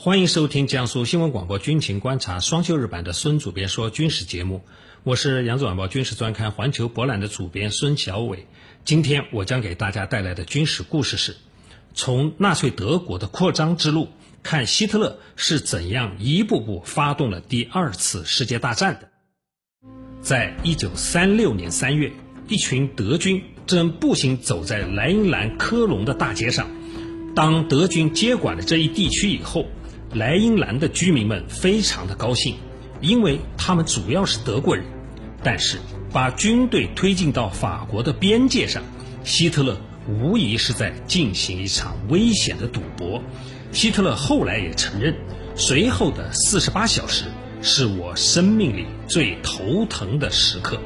欢迎收听江苏新闻广播军情观察双休日版的孙主编说军事节目，我是扬子晚报军事专刊环球博览的主编孙小伟。今天我将给大家带来的军事故事是：从纳粹德国的扩张之路。看希特勒是怎样一步步发动了第二次世界大战的。在一九三六年三月，一群德军正步行走在莱茵兰科隆的大街上。当德军接管了这一地区以后，莱茵兰的居民们非常的高兴，因为他们主要是德国人。但是，把军队推进到法国的边界上，希特勒无疑是在进行一场危险的赌博。希特勒后来也承认，随后的四十八小时是我生命里最头疼的时刻。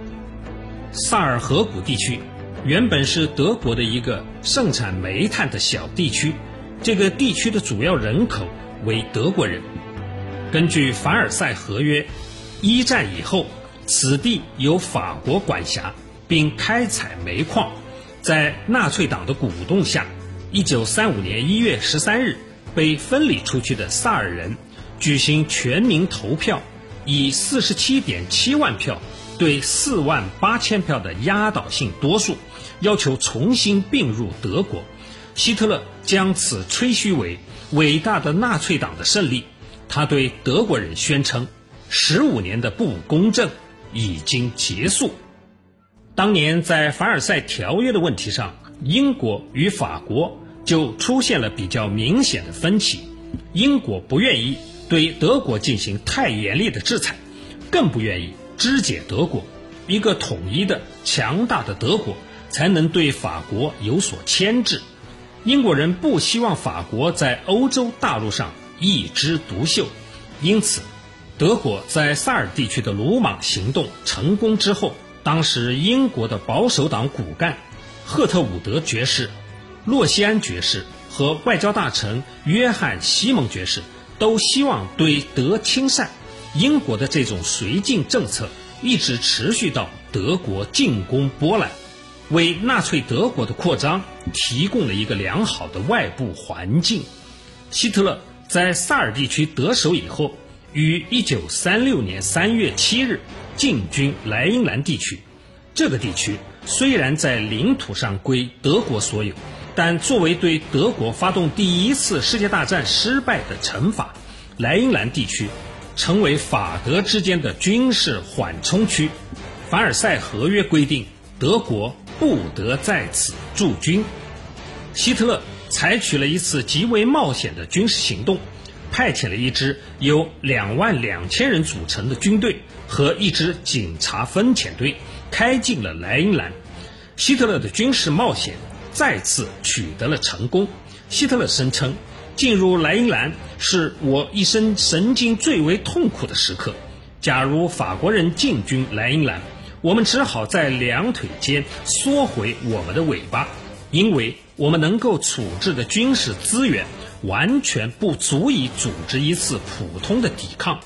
萨尔河谷地区原本是德国的一个盛产煤炭的小地区，这个地区的主要人口为德国人。根据凡尔赛合约，一战以后，此地由法国管辖，并开采煤矿。在纳粹党的鼓动下，一九三五年一月十三日。被分离出去的萨尔人举行全民投票，以四十七点七万票对四万八千票的压倒性多数，要求重新并入德国。希特勒将此吹嘘为伟大的纳粹党的胜利。他对德国人宣称：“十五年的不公正已经结束。”当年在凡尔赛条约的问题上，英国与法国。就出现了比较明显的分歧。英国不愿意对德国进行太严厉的制裁，更不愿意肢解德国。一个统一的、强大的德国才能对法国有所牵制。英国人不希望法国在欧洲大陆上一枝独秀，因此，德国在萨尔地区的鲁莽行动成功之后，当时英国的保守党骨干赫特伍德爵士。洛西安爵士和外交大臣约翰·西蒙爵士都希望对德亲善，英国的这种绥靖政策一直持续到德国进攻波兰，为纳粹德国的扩张提供了一个良好的外部环境。希特勒在萨尔地区得手以后，于1936年3月7日进军莱茵兰地区。这个地区虽然在领土上归德国所有。但作为对德国发动第一次世界大战失败的惩罚，莱茵兰地区成为法德之间的军事缓冲区。凡尔赛合约规定，德国不得在此驻军。希特勒采取了一次极为冒险的军事行动，派遣了一支由两万两千人组成的军队和一支警察分遣队，开进了莱茵兰。希特勒的军事冒险。再次取得了成功。希特勒声称，进入莱茵兰是我一生神经最为痛苦的时刻。假如法国人进军莱茵兰，我们只好在两腿间缩回我们的尾巴，因为我们能够处置的军事资源完全不足以组织一次普通的抵抗。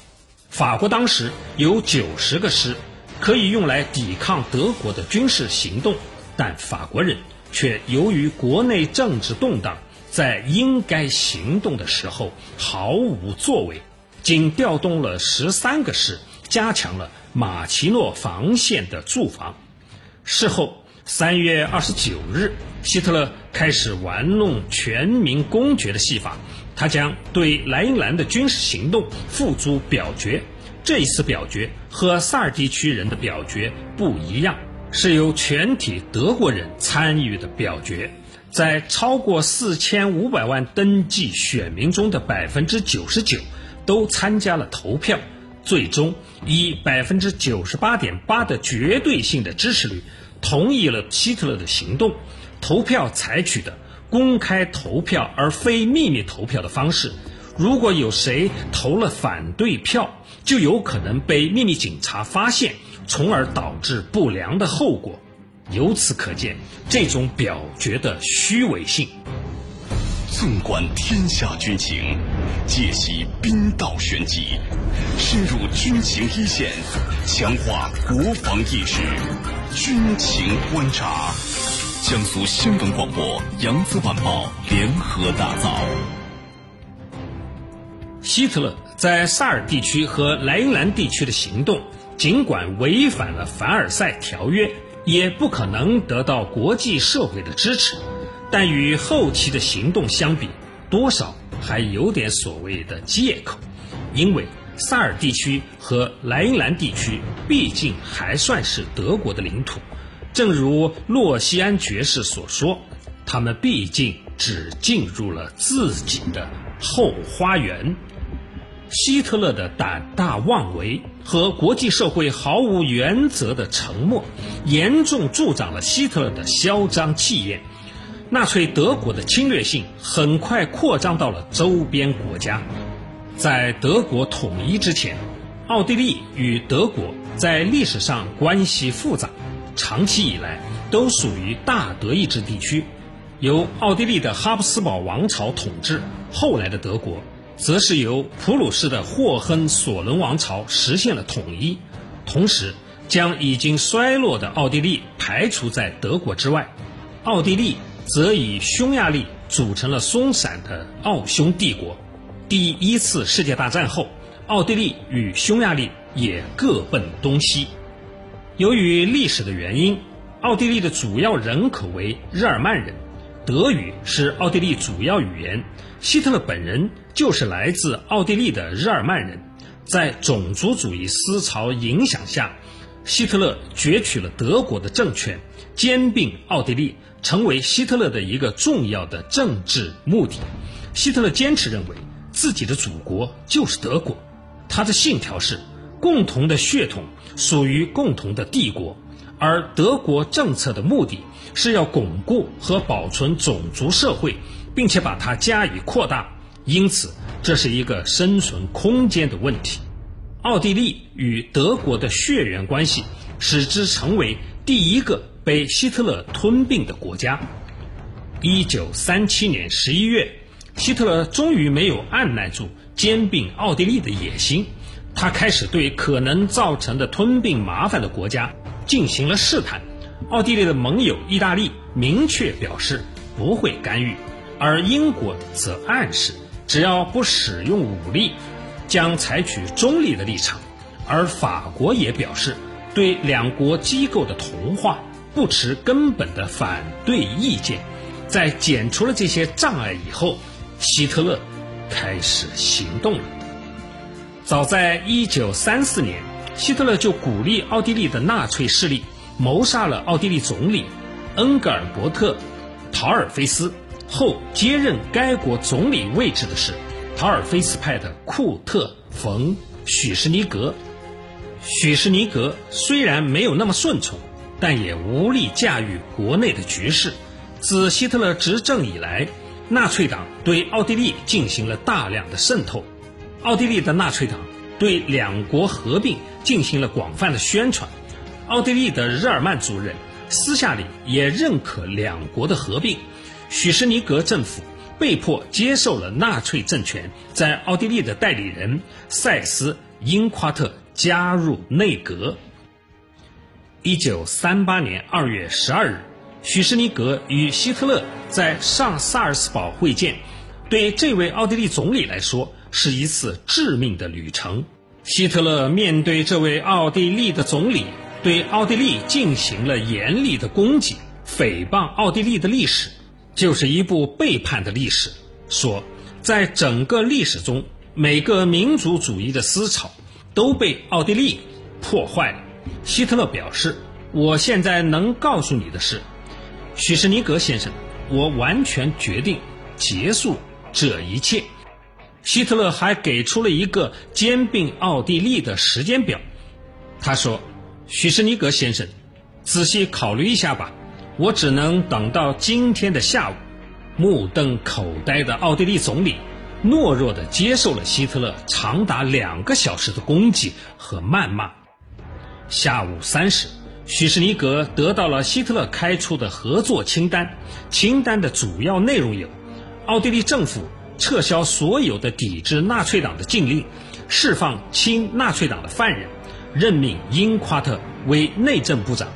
法国当时有九十个师，可以用来抵抗德国的军事行动，但法国人。却由于国内政治动荡，在应该行动的时候毫无作为，仅调动了十三个师，加强了马奇诺防线的驻防。事后，三月二十九日，希特勒开始玩弄全民公决的戏法，他将对莱茵兰的军事行动付诸表决。这一次表决和萨尔地区人的表决不一样。是由全体德国人参与的表决，在超过四千五百万登记选民中的百分之九十九都参加了投票，最终以百分之九十八点八的绝对性的支持率同意了希特勒的行动。投票采取的公开投票而非秘密投票的方式，如果有谁投了反对票，就有可能被秘密警察发现，从而导致不良的后果。由此可见，这种表决的虚伪性。纵观天下军情，解析兵道玄机，深入军情一线，强化国防意识，军情观察。江苏新闻广播、扬子晚报联合打造。希特勒在萨尔地区和莱茵兰地区的行动，尽管违反了凡尔赛条约，也不可能得到国际社会的支持。但与后期的行动相比，多少还有点所谓的借口，因为萨尔地区和莱茵兰地区毕竟还算是德国的领土。正如洛西安爵士所说，他们毕竟只进入了自己的后花园。希特勒的胆大妄为和国际社会毫无原则的沉默，严重助长了希特勒的嚣张气焰。纳粹德国的侵略性很快扩张到了周边国家。在德国统一之前，奥地利与德国在历史上关系复杂，长期以来都属于大德意志地区，由奥地利的哈布斯堡王朝统治。后来的德国，则是由普鲁士的霍亨索伦王朝实现了统一，同时将已经衰落的奥地利排除在德国之外。奥地利。则以匈牙利组成了松散的奥匈帝国。第一次世界大战后，奥地利与匈牙利也各奔东西。由于历史的原因，奥地利的主要人口为日耳曼人，德语是奥地利主要语言。希特勒本人就是来自奥地利的日耳曼人。在种族主义思潮影响下，希特勒攫取了德国的政权，兼并奥地利。成为希特勒的一个重要的政治目的。希特勒坚持认为自己的祖国就是德国，他的信条是共同的血统属于共同的帝国，而德国政策的目的是要巩固和保存种族社会，并且把它加以扩大。因此，这是一个生存空间的问题。奥地利与德国的血缘关系使之成为第一个。被希特勒吞并的国家。一九三七年十一月，希特勒终于没有按耐住兼并奥地利的野心，他开始对可能造成的吞并麻烦的国家进行了试探。奥地利的盟友意大利明确表示不会干预，而英国则暗示只要不使用武力，将采取中立的立场。而法国也表示对两国机构的同化。不持根本的反对意见，在减除了这些障碍以后，希特勒开始行动了。早在1934年，希特勒就鼓励奥地利的纳粹势力谋杀了奥地利总理恩格尔伯特·陶尔菲斯。后接任该国总理位置的是陶尔菲斯派的库特·冯·许什尼格。许什尼格虽然没有那么顺从。但也无力驾驭国内的局势。自希特勒执政以来，纳粹党对奥地利进行了大量的渗透。奥地利的纳粹党对两国合并进行了广泛的宣传。奥地利的日耳曼族人私下里也认可两国的合并。许什尼格政府被迫接受了纳粹政权在奥地利的代理人塞斯·因夸特加入内阁。一九三八年二月十二日，许士尼格与希特勒在上萨尔斯堡会见，对这位奥地利总理来说是一次致命的旅程。希特勒面对这位奥地利的总理，对奥地利进行了严厉的攻击，诽谤奥地利的历史就是一部背叛的历史。说，在整个历史中，每个民族主义的思潮都被奥地利破坏了。希特勒表示：“我现在能告诉你的是，许什尼格先生，我完全决定结束这一切。”希特勒还给出了一个兼并奥地利的时间表。他说：“许什尼格先生，仔细考虑一下吧。我只能等到今天的下午。”目瞪口呆的奥地利总理懦弱地接受了希特勒长达两个小时的攻击和谩骂。下午三时，许士尼格得到了希特勒开出的合作清单，清单的主要内容有：奥地利政府撤销所有的抵制纳粹党的禁令，释放亲纳粹党的犯人，任命英夸特为内政部长，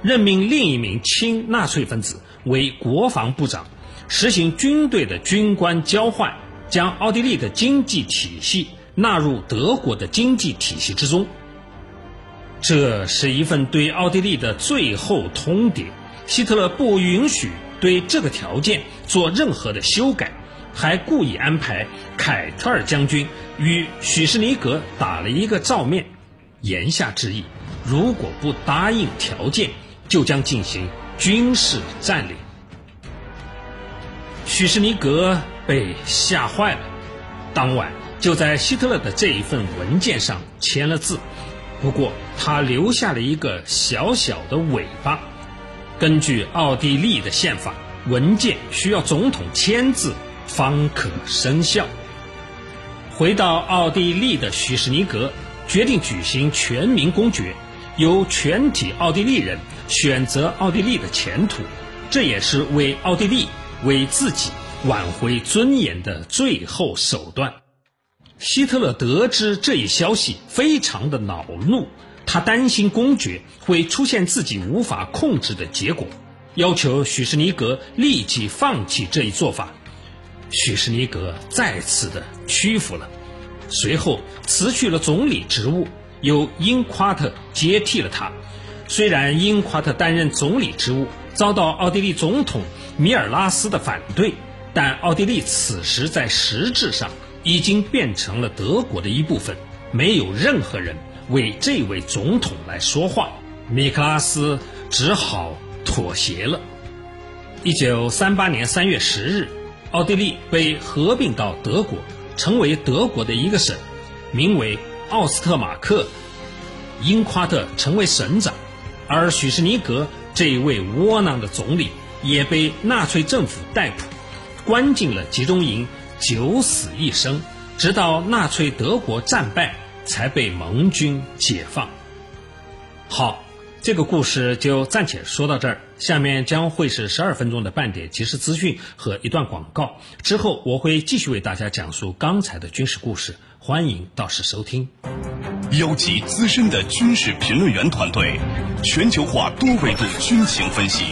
任命另一名亲纳粹分子为国防部长，实行军队的军官交换，将奥地利的经济体系纳入德国的经济体系之中。这是一份对奥地利的最后通牒，希特勒不允许对这个条件做任何的修改，还故意安排凯特尔将军与许士尼格打了一个照面，言下之意，如果不答应条件，就将进行军事占领。许士尼格被吓坏了，当晚就在希特勒的这一份文件上签了字。不过，他留下了一个小小的尾巴。根据奥地利的宪法，文件需要总统签字方可生效。回到奥地利的许士尼格决定举行全民公决，由全体奥地利人选择奥地利的前途。这也是为奥地利、为自己挽回尊严的最后手段。希特勒得知这一消息，非常的恼怒，他担心公爵会出现自己无法控制的结果，要求许什尼格立即放弃这一做法。许什尼格再次的屈服了，随后辞去了总理职务，由英夸特接替了他。虽然英夸特担任总理职务遭到奥地利总统米尔拉斯的反对，但奥地利此时在实质上。已经变成了德国的一部分，没有任何人为这位总统来说话，米克拉斯只好妥协了。一九三八年三月十日，奥地利被合并到德国，成为德国的一个省，名为奥斯特马克。英夸特成为省长，而许士尼格这一位窝囊的总理也被纳粹政府逮捕，关进了集中营。九死一生，直到纳粹德国战败，才被盟军解放。好，这个故事就暂且说到这儿。下面将会是十二分钟的半点即时资讯和一段广告，之后我会继续为大家讲述刚才的军事故事。欢迎到时收听。邀集资深的军事评论员团队，全球化多维度军情分析。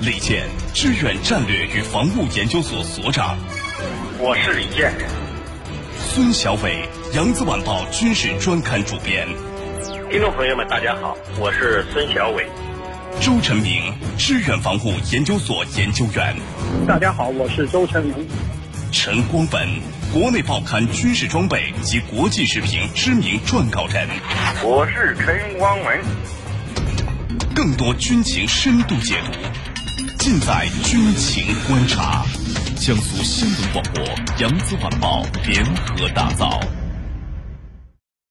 李健，支援战略与防务研究所所长。我是李健。孙小伟，扬子晚报军事专刊主编。听众朋友们，大家好，我是孙小伟。周成明，支援防务研究所研究员。大家好，我是周成明。陈光本，国内报刊军事装备及国际时评知名撰稿人。我是陈光文。更多军情深度解读。尽在军情观察，江苏新闻广播、扬子晚报联合打造。